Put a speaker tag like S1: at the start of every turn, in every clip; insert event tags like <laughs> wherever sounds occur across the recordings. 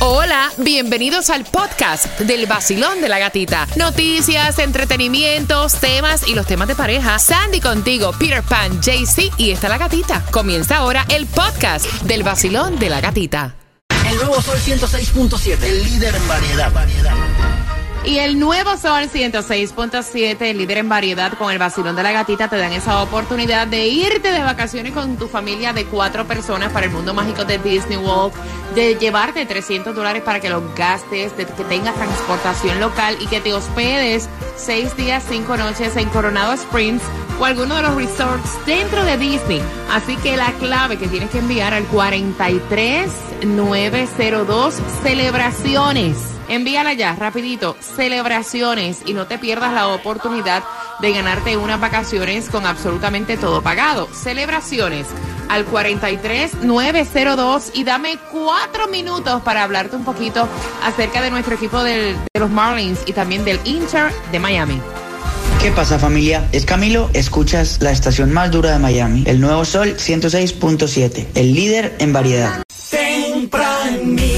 S1: Hola, bienvenidos al podcast del vacilón de la gatita. Noticias, entretenimientos, temas y los temas de pareja. Sandy contigo, Peter Pan, JC y está la gatita. Comienza ahora el podcast del vacilón de la gatita.
S2: El nuevo Sol 106.7, el líder en variedad. variedad.
S1: Y el nuevo Sol 106.7, el líder en variedad con el vacilón de la gatita, te dan esa oportunidad de irte de vacaciones con tu familia de cuatro personas para el mundo mágico de Disney World, de llevarte 300 dólares para que los gastes, de que tengas transportación local y que te hospedes seis días, cinco noches en Coronado Springs o alguno de los resorts dentro de Disney. Así que la clave que tienes que enviar al 43902 celebraciones. Envíala ya, rapidito, celebraciones y no te pierdas la oportunidad de ganarte unas vacaciones con absolutamente todo pagado. Celebraciones al 43902 y dame cuatro minutos para hablarte un poquito acerca de nuestro equipo del- de los Marlins y también del Inter de Miami.
S3: ¿Qué pasa familia? Es Camilo, escuchas la estación más dura de Miami, el nuevo Sol 106.7, el líder en variedad.
S4: Tempranito, el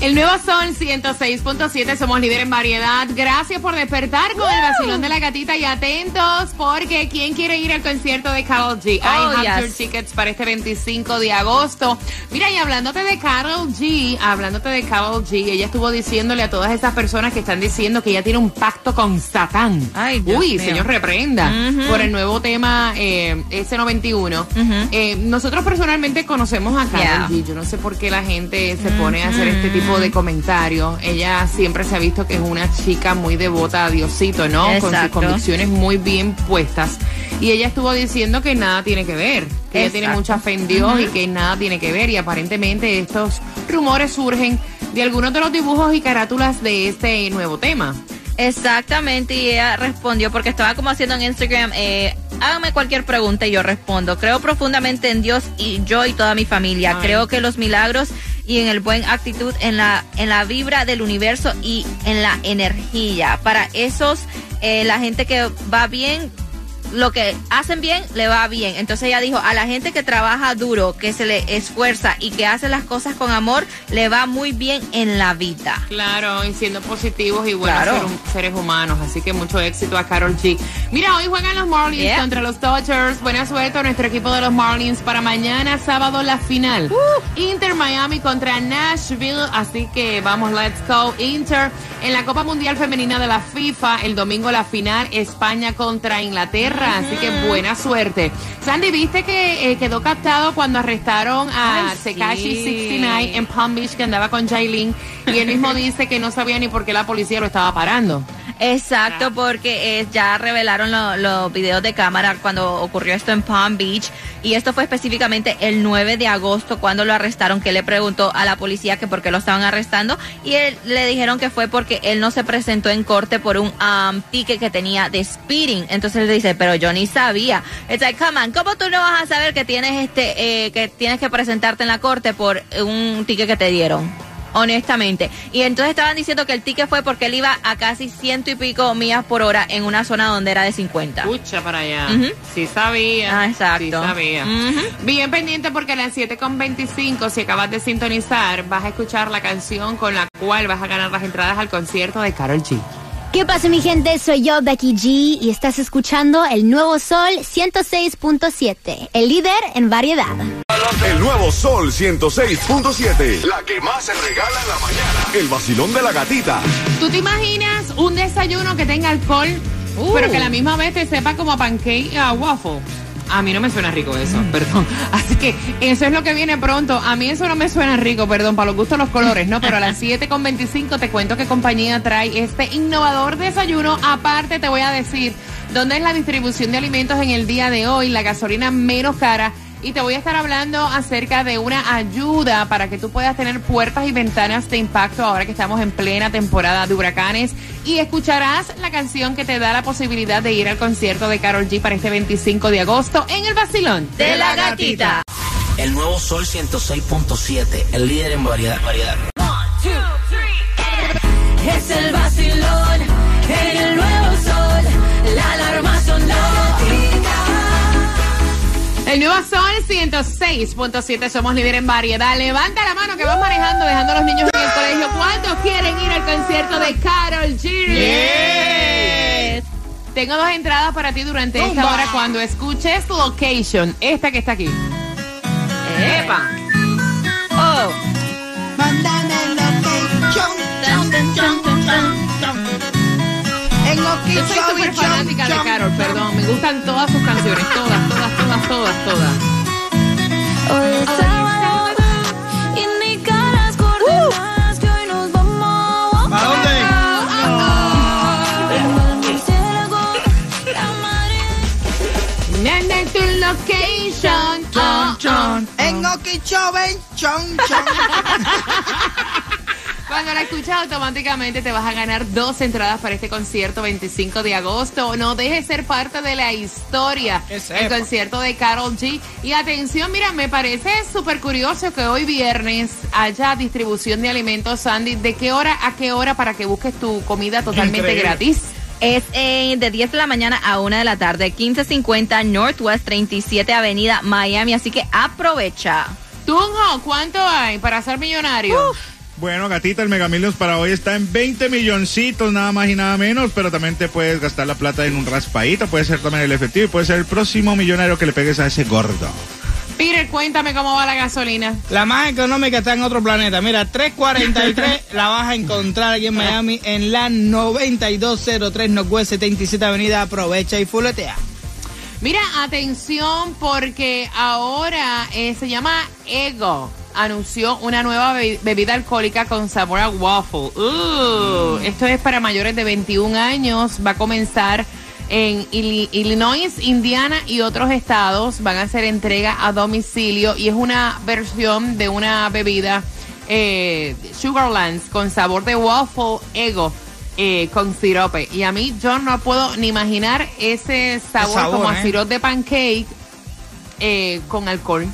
S1: El nuevo Sol 106.7, somos líder en variedad. Gracias por despertar con el vacilón de la gatita y atentos porque ¿quién quiere ir al concierto de Carol G? I
S5: Oh,
S1: have
S5: yes.
S1: your tickets para este 25 de agosto. Mira, y hablándote de Carol G, hablándote de Carol G, ella estuvo diciéndole a todas esas personas que están diciendo que ella tiene un pacto con Satán.
S5: Ay, Dios
S1: Uy, señor reprenda por el nuevo tema eh, S91. Eh, nosotros personalmente conocemos a Carol
S5: Yeah.
S1: G. Yo no sé por qué la gente se pone a hacer este tipo de comentarios. Ella siempre se ha visto que es una chica muy devota a Diosito, ¿no? Con sus convicciones muy bien puestas. Y ella estuvo diciendo que nada tiene que ver, que ella tiene mucha fe en Dios y que nada tiene que ver. Y aparentemente estos rumores surgen de algunos de los dibujos y carátulas de este nuevo tema.
S5: Exactamente, y ella respondió porque estaba como haciendo en Instagram, eh, hágame cualquier pregunta y yo respondo. Creo profundamente en Dios y yo y toda mi familia.
S1: Ay.
S5: Creo que los milagros y en el buen actitud, en la, en la vibra del universo y en la energía. Para esos, eh, la gente que va bien, lo que hacen bien, le va bien. Entonces ella dijo, a la gente que trabaja duro, que se le esfuerza y que hace las cosas con amor, le va muy bien en la vida.
S1: Claro, y siendo positivos y buenos
S5: Claro.
S1: ser- seres humanos. Así que mucho éxito a Carol G. Mira, hoy juegan los Marlins
S5: Yeah.
S1: contra los Dodgers. Buena suerte a nuestro equipo de los Marlins para mañana, sábado, la final. Inter Miami contra Nashville. Así que vamos, let's go. Inter en la Copa Mundial Femenina de la FIFA. El domingo la final, España contra Inglaterra. Así que buena suerte. Sandy, ¿viste que eh, quedó captado cuando arrestaron a Sekashi
S5: sí.
S1: 69 en Palm Beach que andaba con Jailin y él mismo <laughs> dice que no sabía ni por qué la policía lo estaba parando.
S5: Exacto, porque eh, ya revelaron lo- los videos de cámara cuando ocurrió esto en Palm Beach y esto fue específicamente el 9 de agosto cuando lo arrestaron, que le preguntó a la policía que por qué lo estaban arrestando y él, le dijeron que fue porque él no se presentó en corte por un um, ticket que tenía de speeding. Entonces él dice, pero yo ni sabía. It's like, come on, ¿cómo tú no vas a saber que tienes este, eh, que tienes que presentarte en la corte por un ticket que te dieron? Honestamente. Y entonces estaban diciendo que el ticket fue porque él iba a casi ciento y pico millas por hora en una zona donde era de 50.
S1: Escucha para allá. Sí sabía.
S5: Ah, exacto.
S1: Sí sabía. Bien pendiente porque a las 7.25, si acabas de sintonizar, vas a escuchar la canción con la cual vas a ganar las entradas al concierto de Carol G.
S6: ¿Qué pasa mi gente? Soy yo, Becky G, y estás escuchando el nuevo Sol 106.7, el líder en variedad.
S7: El nuevo Sol 106.7. La que más se regala en la mañana. El vacilón de la gatita.
S1: ¿Tú te imaginas un desayuno que tenga alcohol,
S5: Uh.
S1: pero que a la misma vez te sepa como a pancake a waffle? A mí no me suena rico eso,
S5: Mm.
S1: perdón. <laughs> Así que eso es lo que viene pronto. A mí eso no me suena rico, perdón, para los gustos los colores, ¿no? Pero a las <laughs> 7.25 te cuento qué compañía trae este innovador desayuno. Aparte te voy a decir dónde es la distribución de alimentos en el día de hoy, la gasolina menos cara y te voy a estar hablando acerca de una ayuda para que tú puedas tener puertas y ventanas de impacto ahora que estamos en plena temporada de huracanes y escucharás la canción que te da la posibilidad de ir al concierto de Carol G para este 25 de agosto en el Basilón
S5: De la gatita.
S2: El nuevo Sol 106.7, el líder en variedad. variedad.
S1: 106.7, somos líder en variedad. Levanta la mano que vas manejando, dejando a los niños en el colegio. ¿Cuántos quieren ir al concierto de Carol G? Tengo dos entradas para ti durante esta hora cuando escuches Location, esta que está aquí. ¡Epa!
S5: Oh.
S1: Yo soy súper fanática de Carol, perdón. Me gustan todas sus canciones, todas, todas, todas, todas, todas.
S8: En Okeechobee, chon, chon. <laughs>
S1: Cuando la escuchas automáticamente te vas a ganar dos entradas para este concierto 25 de agosto. No dejes ser parte de la historia. El concierto de Carol G. Y atención, mira, me parece súper curioso que hoy viernes haya distribución de alimentos, Sandy. ¿De qué hora a qué hora para que busques tu comida totalmente
S8: Increíble.
S1: gratis?
S5: Es eh, de 10 de la mañana a 1 de la tarde, 1550 Northwest 37 Avenida, Miami. Así que aprovecha.
S1: Tunjo, ¿cuánto hay para ser millonario?
S8: Bueno, gatita, el Mega Millions para hoy está en 20 milloncitos, nada más y nada menos, pero también te puedes gastar la plata en un raspadito, puede ser también el efectivo y puede ser el próximo millonario que le pegues a ese gordo.
S1: Peter, cuéntame cómo va la gasolina.
S9: La más económica está en otro planeta. Mira, 343 <laughs> la vas a encontrar aquí en Miami en la 9203 Northwest 77 Avenida. Aprovecha y fuletea.
S1: Mira, atención porque ahora eh, se llama Ego. Anunció una nueva be- bebida alcohólica con sabor a waffle. Uh, Esto es para mayores de 21 años. Va a comenzar en Illinois, Indiana y otros estados. Van a hacer entrega a domicilio y es una versión de una bebida eh, Sugarlands con sabor de waffle Ego. Eh, con sirope. Y a mí yo no puedo ni imaginar ese sabor,
S9: sabor,
S1: como a
S9: ¿eh?
S1: sirope de pancake eh, con alcohol.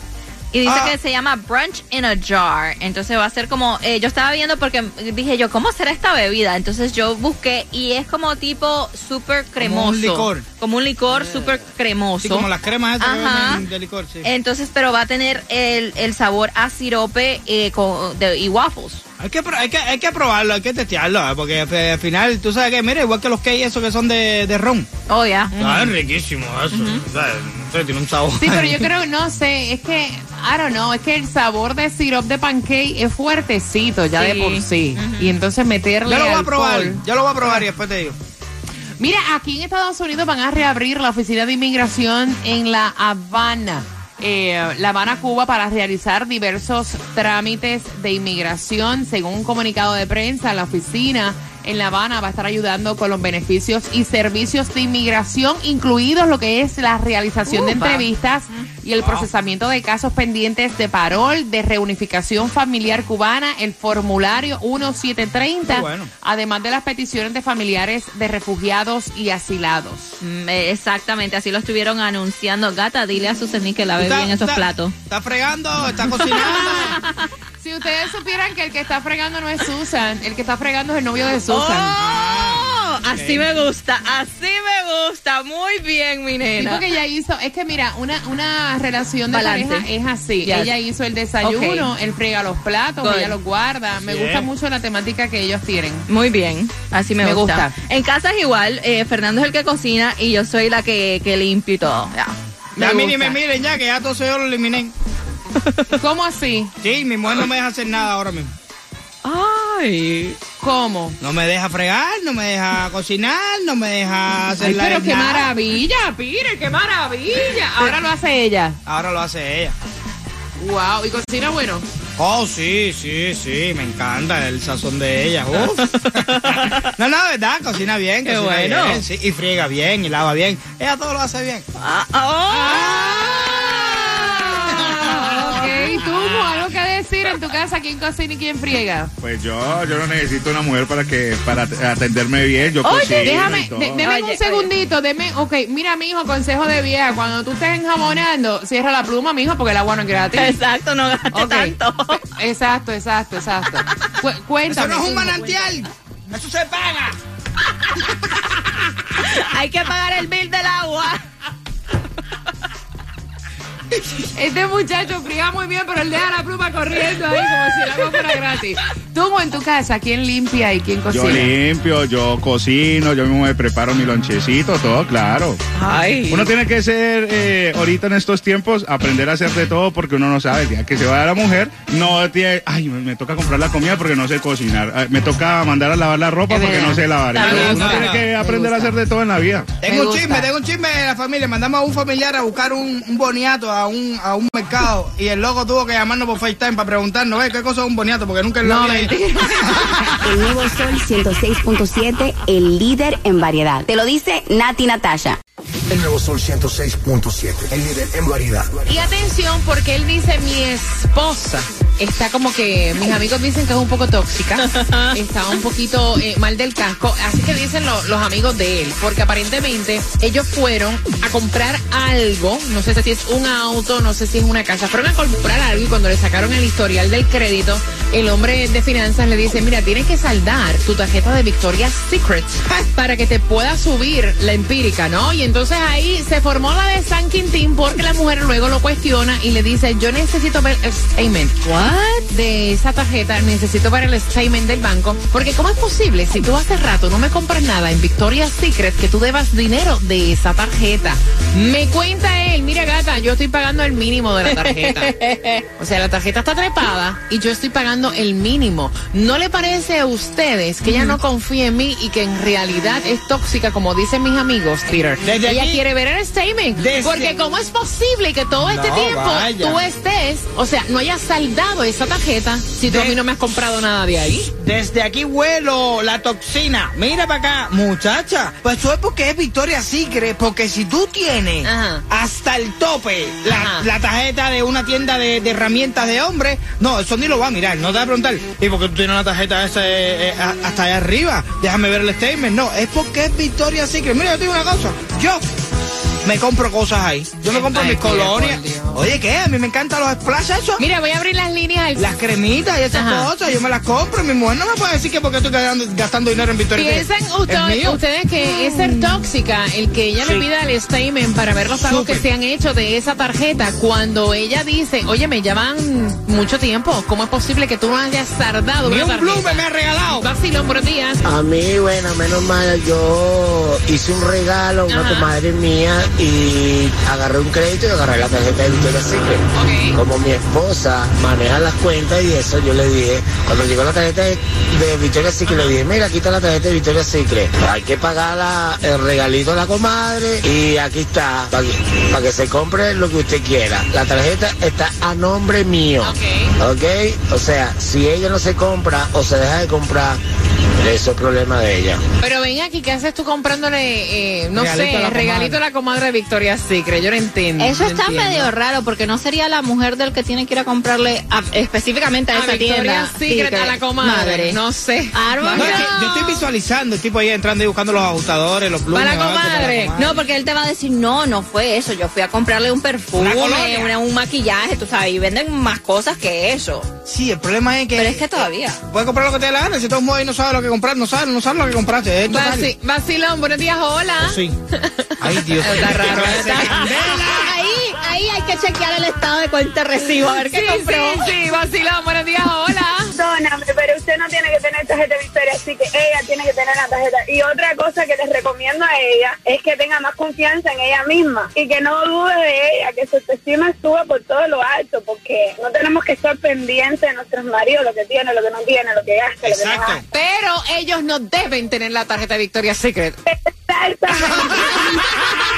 S5: Y dice
S9: Ah.
S5: que se llama Brunch in a Jar. Entonces va a ser como. eh, yo estaba viendo porque dije yo, ¿cómo será esta bebida? Entonces yo busqué y es como tipo súper cremoso.
S9: un licor.
S5: Como un licor súper cremoso.
S9: Sí, como las cremas
S5: Ajá.
S9: de licor, sí.
S5: Entonces, pero va a tener el, el sabor a sirope eh, con- de- y waffles.
S9: Hay que, pro- hay, que, hay que probarlo, hay que testearlo, ¿eh? porque al al final, tú sabes que, mira, igual que los cakes esos que son de, de ron.
S5: Oh, ya.
S9: Ah, es riquísimo eso. O sea, no sé, tiene un sabor.
S1: Sí, pero yo <laughs> creo, no sé, es que, I don't know, es que el sabor de sirope de pancake es fuertecito ya de
S5: Sí.
S1: por sí. Y entonces meterle
S9: Yo lo voy a probar, yo lo voy a probar y después te digo.
S1: Mira, aquí en Estados Unidos van a reabrir la oficina de inmigración en La Habana. Eh, La Habana, Cuba, para realizar diversos trámites de inmigración. Según un comunicado de prensa, la oficina en La Habana va a estar ayudando con los beneficios y servicios de inmigración, incluidos lo que es la realización de entrevistas y el procesamiento de casos pendientes de parol, de reunificación familiar cubana, el formulario 1730,
S9: Qué bueno.
S1: además de las peticiones de familiares de refugiados y asilados.
S5: Mm, eh, exactamente, así lo estuvieron anunciando. Gata, dile a Susani que lave
S9: ¿Está-
S5: bien esos
S9: está-
S5: platos.
S9: ¿Está fregando? ¿Está cocinando? <laughs>
S1: Si ustedes supieran que el que está fregando no es Susan, el que está fregando es el novio de Susan.
S5: ¡Oh! Así me gusta, así me gusta. Muy bien, mi
S1: Sí,
S5: nena.
S1: porque ella hizo, es que mira, una, una relación de
S5: Balance.
S1: pareja es así.
S5: Yes.
S1: Ella hizo el desayuno, él frega los platos,
S5: Good.
S1: ella los guarda. Me gusta mucho la temática que ellos tienen.
S5: Muy bien, así me,
S1: Me
S5: gusta.
S1: gusta.
S5: En casa es igual, eh, Fernando es el que cocina y yo soy la que, que limpio y todo. Ya.
S1: Me
S9: ya me miren ya, que ya todo eso yo lo eliminé.
S1: ¿Cómo así?
S9: Sí, mi mujer no me deja hacer nada ahora mismo.
S5: Ay.
S1: ¿Cómo?
S9: No me deja fregar, no me deja cocinar, no me deja hacer
S1: Ay,
S9: la
S1: pero qué
S9: nada.
S1: maravilla, Pire, qué maravilla. Ahora lo hace ella.
S9: Ahora lo hace ella.
S1: Wow, y cocina bueno.
S9: Oh, sí, sí, sí, me encanta el sazón de ella. uf. <laughs> no, no, verdad, cocina bien,
S5: Qué
S9: cocina
S5: bueno.
S9: bien, sí, y friega bien, y lava bien. Ella todo lo hace bien.
S5: Ah, oh.
S1: Decir en tu casa quién cocina y quién friega?
S8: Pues yo, yo no necesito una mujer para que para atenderme bien. Yo
S1: Oye,
S8: cocino
S1: déjame, deme un segundito, deme, ok, mira, mijo, consejo de vieja, cuando tú estés enjabonando, cierra la pluma, mijo, porque el agua no es gratis.
S5: Exacto, no gaste
S1: Ok.
S5: tanto. <laughs>
S1: Exacto, exacto, exacto. Cu- cuéntame.
S9: Eso no es un manantial. Eso se paga. <laughs>
S5: Hay que pagar el bill del agua.
S1: Este muchacho friega muy bien, pero él deja la pluma corriendo ahí como si el agua fuera gratis. Tú en tu casa, ¿quién limpia y quién
S8: Yo
S1: cocina?
S8: limpio, yo cocino, yo mismo me preparo mi lonchecito, todo claro.
S5: Ay.
S8: Uno tiene que ser, eh, ahorita en estos tiempos, aprender a hacer de todo porque uno no sabe. El día que se va a la mujer, no tiene, ay, me, me toca comprar la comida porque no sé cocinar. Ay, Me toca mandar a lavar la ropa
S1: Es
S8: porque
S1: verdad.
S8: no sé lavar. Entonces, uno tiene que aprender a hacer de todo en la vida.
S1: Me
S9: Tengo un
S1: gusta.
S9: chisme, tengo un chisme de la familia. Mandamos a un familiar a buscar un, un boniato a un, a un mercado y el loco tuvo que llamarnos por FaceTime para preguntarnos, "Ve, ¿qué cosa es un boniato? Porque nunca lo
S1: No,
S9: había
S10: El nuevo Sol 106.7, el líder en variedad. Te lo dice Nati Natasha.
S2: El nuevo Sol 106.7, el líder en variedad.
S1: Y atención, porque él dice, mi esposa está como que, mis amigos dicen que es un poco tóxica, <laughs> está un poquito eh, mal del casco, así que dicen lo- los amigos de él, porque aparentemente ellos fueron a comprar algo, no sé si es un auto, no sé si es una casa, fueron a comprar algo y cuando le sacaron el historial del crédito, el hombre de finanzas le dice, mira, tienes que saldar tu tarjeta de Victoria's Secret <laughs> para que te pueda subir la empírica, ¿no? Y entonces ahí se formó la de San Quintín porque la mujer luego lo cuestiona y le dice, yo necesito ver el statement. ¿What? De esa tarjeta, necesito ver el statement del banco. Porque ¿cómo es posible si tú hace rato no me compras nada en Victoria's Secret que tú debas dinero de esa tarjeta? Me cuenta él, mira gata, yo estoy pagando el mínimo de la tarjeta. <laughs> O sea, la tarjeta está trepada y yo estoy pagando el mínimo. ¿No le parece a ustedes que ella no confía en mí y que en realidad es tóxica, como dicen mis amigos, Peter?
S9: Desde
S1: ella quiere ver el statement.
S9: Desde-
S1: Porque ¿cómo es posible que todo este
S9: No,
S1: tiempo
S9: vaya.
S1: tú estés, o sea, no hayas saldado esa tarjeta si tú
S9: De-
S1: a mí no me has comprado nada de ahí?
S9: Desde aquí huelo la toxina. Mira para acá, muchacha. Pues eso es porque es Victoria Secret. Porque si tú tienes
S1: Ajá.
S9: hasta el tope la, tarjeta de una tienda de, de herramientas de hombre, no, eso ni lo va a mirar. No te va a preguntar, ¿y por qué tú tienes una tarjeta esa eh, eh, hasta allá arriba? Déjame ver el statement. No, es porque es Victoria Secret. Mira, yo te digo una cosa. Yo me compro cosas ahí. Yo me compro mis colonias. Oye, ¿qué? A mí me encantan los splash esos.
S1: Mira, voy a abrir las líneas al
S9: Las cremitas y esas
S1: Ajá.
S9: cosas, yo me las compro. Mi mujer no me puede decir que porque estoy gastando, gastando dinero en Victoria
S1: ¿Piensan usted- ustedes que es ser tóxica el que ella le
S9: Sí.
S1: pida el statement para ver los pagos que se han hecho de esa tarjeta cuando ella dice, oye, me llevan mucho tiempo, ¿cómo es posible que tú no hayas tardado
S9: Ni
S1: una
S9: un
S1: tarjeta?
S9: blume me ha regalado.
S1: Vacilón, buenos días.
S11: A mí, bueno, menos mal, yo hice un regalo a una comadre mía y agarré un crédito y agarré la tarjeta de Victoria
S1: Ok.
S11: Como mi esposa maneja las cuentas y eso, yo le dije, cuando llegó la tarjeta de, de Victoria Secret, le dije, mira, aquí está la tarjeta de Victoria Secret. Hay que pagar la- el regalito a la comadre y aquí está, para que, pa' que se compre lo que usted quiera. La tarjeta está a nombre mío.
S1: Ok.
S11: ¿Ok? O sea, si ella no se compra o se deja de comprar, eso es problema de ella.
S1: Pero ven aquí, ¿qué haces tú comprándole, eh, no
S9: Regalito
S1: sé, regalito a la comadre de Victoria's Secret? Yo no entiendo.
S5: Eso
S1: no
S5: está
S1: entiendo.
S5: medio raro porque no sería la mujer del que tiene que ir a comprarle a- específicamente a,
S1: A
S5: esa
S1: Victoria's
S5: tienda.
S1: Secret a la comadre. No sé.
S5: I don't
S9: No, es que
S5: know.
S9: yo estoy visualizando el tipo ahí entrando y buscando los ajustadores, los plumes.
S1: Para la comadre.
S5: No, porque él te va a decir, no, no fue eso. Yo fui a comprarle un perfume,
S9: Una colonia.
S5: una- un maquillaje, tú sabes, y venden más cosas que eso.
S9: Sí, el problema es que.
S5: Pero es que todavía.
S9: Puedes comprar lo que te dé la gana. Si tú mueves y no sabes lo que comprar, no sabes, no sabes lo que compraste.
S1: Vaci- Vacilón, buenos días, hola.
S9: Sí. Ay, Dios. <laughs>
S1: Está raro, está-.
S5: Ahí, hay que chequear el estado de cuenta de recibo, a ver qué
S1: Sí,
S5: compró.
S1: sí, sí, vacilón, buenos días, hola.
S12: Perdóname, pero usted no tiene que tener tarjeta Victoria, así que ella tiene que tener la tarjeta. Y otra cosa que les recomiendo a ella es que tenga más confianza en ella misma y que no dude de ella, que su autoestima suba por todo lo alto, porque no tenemos que estar pendientes de nuestros maridos, lo que tiene, lo que no tiene, lo que gasta, lo que no
S9: Exacto.
S12: gasta.
S1: Pero ellos no deben tener la tarjeta de Victoria's Secret.
S12: Exactamente. <laughs>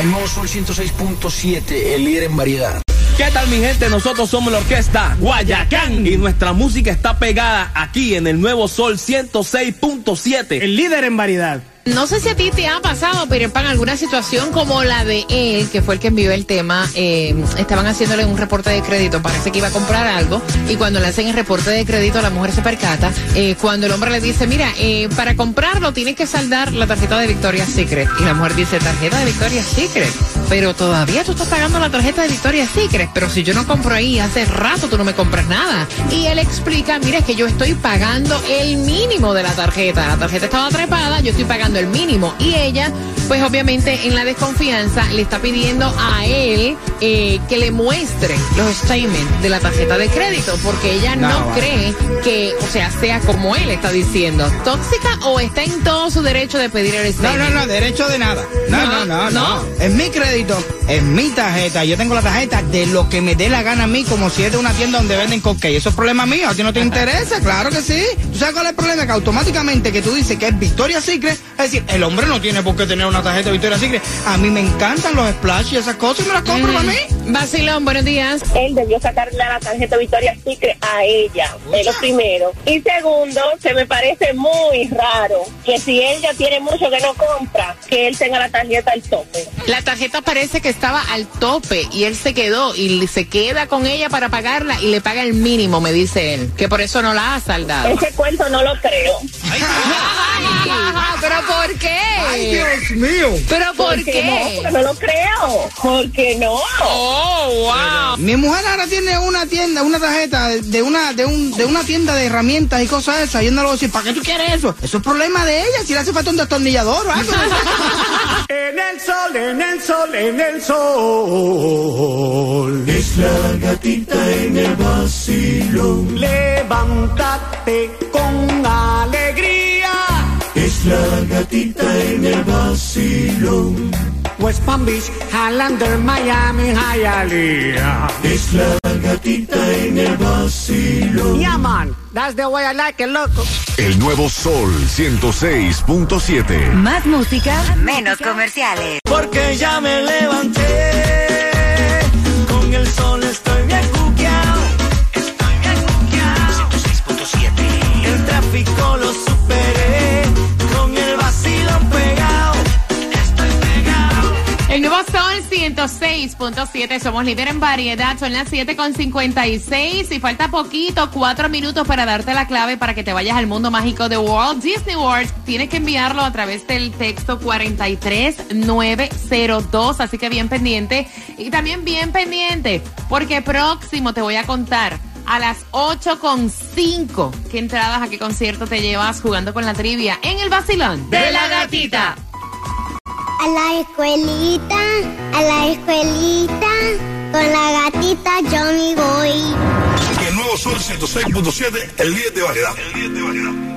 S13: el
S2: nuevo Sol 106.7, el líder en variedad.
S14: ¿Qué tal mi gente? Nosotros somos la orquesta Guayacán y nuestra música está pegada aquí en el Nuevo Sol 106.7.
S9: El líder en variedad.
S1: No sé si a ti te ha pasado, Peter Pan, alguna situación como la de él, que fue el que envió el tema. eh, estaban haciéndole un reporte de crédito, parece que iba a comprar algo, y cuando le hacen el reporte de crédito, la mujer se percata. eh, cuando el hombre le dice, mira, eh, para comprarlo tienes que saldar la tarjeta de Victoria's Secret. Y la mujer dice, tarjeta de Victoria's Secret. Pero todavía tú estás pagando la tarjeta de Victoria's Secret. Pero si yo no compro ahí, hace rato tú no me compras nada. Y él explica, mira, es que yo estoy pagando el mínimo de la tarjeta. La tarjeta estaba trepada, yo estoy pagando el mínimo. Y ella, pues obviamente en la desconfianza, le está pidiendo a él eh, que le muestre los statements de la tarjeta de crédito, porque ella no,
S9: No,
S1: cree que, o sea, sea como él está diciendo, tóxica o está en todo su derecho de pedir el
S9: No,
S1: statement.
S9: no, no, derecho de nada. No, no, no, no. Es mi crédito, es mi tarjeta. Yo tengo la tarjeta de lo que me dé la gana a mí, como si es de una tienda donde venden coque. Eso es problema mío. A ti no te <laughs> interesa, claro que sí. ¿Tú sabes cuál es el problema? Que automáticamente que tú dices que es Victoria's Secret, es decir, el hombre no tiene por qué tener una tarjeta de Victoria's Secret. A mí me encantan los splash y esas cosas y me las compro para mí.
S1: Vacilón, buenos días.
S12: Él debió sacarle la tarjeta Victoria's Secret a ella, es lo primero. Y segundo, se me parece muy raro que si él ya tiene mucho que no compra, que él tenga la tarjeta al tope.
S1: La tarjeta parece que estaba al tope y él se quedó y se queda con ella para pagarla y le paga el mínimo, me dice él, que por eso no la ha saldado.
S12: Ese cuento no lo creo. <laughs>
S1: ¿Pero por qué?
S9: Ay, Dios mío.
S1: ¿Pero por qué?
S12: No, porque no lo creo. Porque no.
S1: Oh, wow.
S9: Mi mujer ahora tiene una tienda, una tarjeta de una, de un, de una tienda de herramientas y cosas esas. Yo no le voy a decir, ¿para qué tú quieres eso? Eso es problema de ella, si le hace falta un destornillador o algo. <laughs>
S4: En el sol, en el sol, en el sol. Es la gatita en el vacilón. Levántate con alegría. Es la gatita en el vacilón. West Palm Beach, Highlander, Miami, Hialeah. Es la gatita en el vacilón. Yeah, man, that's the way I like it, loco.
S7: El nuevo Sol 106.7.
S10: Más música, menos comerciales.
S4: Porque ya me levanté. Con el sol 106.7,
S1: somos líder en variedad, son las 7.56 y falta poquito, cuatro minutos para darte la clave para que te vayas al mundo mágico de Walt Disney World. Tienes que enviarlo a través del texto 43902, así que bien pendiente. Y también bien pendiente, porque próximo te voy a contar a las 8.5 qué entradas a qué concierto te llevas jugando con la trivia en el vacilón
S5: De la gatita.
S15: A la escuelita, a la escuelita, con la gatita me voy.
S7: El nuevo Sol 106.7, el líder de variedad. El líder de variedad.